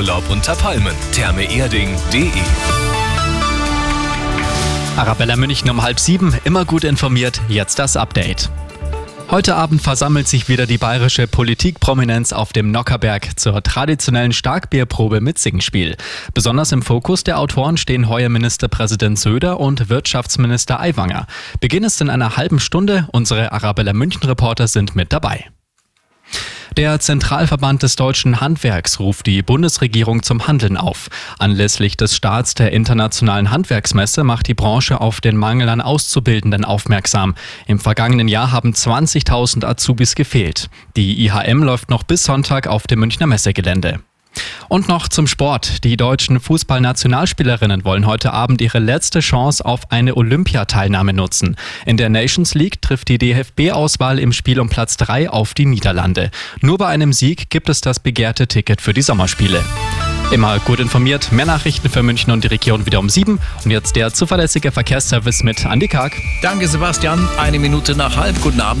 Urlaub unter Palmen. Thermeerding.de Arabella München um halb sieben, immer gut informiert, jetzt das Update. Heute Abend versammelt sich wieder die bayerische Politikprominenz auf dem Nockerberg zur traditionellen Starkbierprobe mit Singspiel. Besonders im Fokus der Autoren stehen heuer Ministerpräsident Söder und Wirtschaftsminister Aiwanger. Beginn ist in einer halben Stunde. Unsere Arabella München Reporter sind mit dabei. Der Zentralverband des deutschen Handwerks ruft die Bundesregierung zum Handeln auf. Anlässlich des Starts der internationalen Handwerksmesse macht die Branche auf den Mangel an Auszubildenden aufmerksam. Im vergangenen Jahr haben 20.000 Azubis gefehlt. Die IHM läuft noch bis Sonntag auf dem Münchner Messegelände. Und noch zum Sport. Die deutschen Fußballnationalspielerinnen wollen heute Abend ihre letzte Chance auf eine Olympiateilnahme nutzen. In der Nations League trifft die DFB-Auswahl im Spiel um Platz 3 auf die Niederlande. Nur bei einem Sieg gibt es das begehrte Ticket für die Sommerspiele. Immer gut informiert, mehr Nachrichten für München und die Region wieder um sieben. Und jetzt der zuverlässige Verkehrsservice mit Andy Karg. Danke Sebastian, eine Minute nach halb, guten Abend.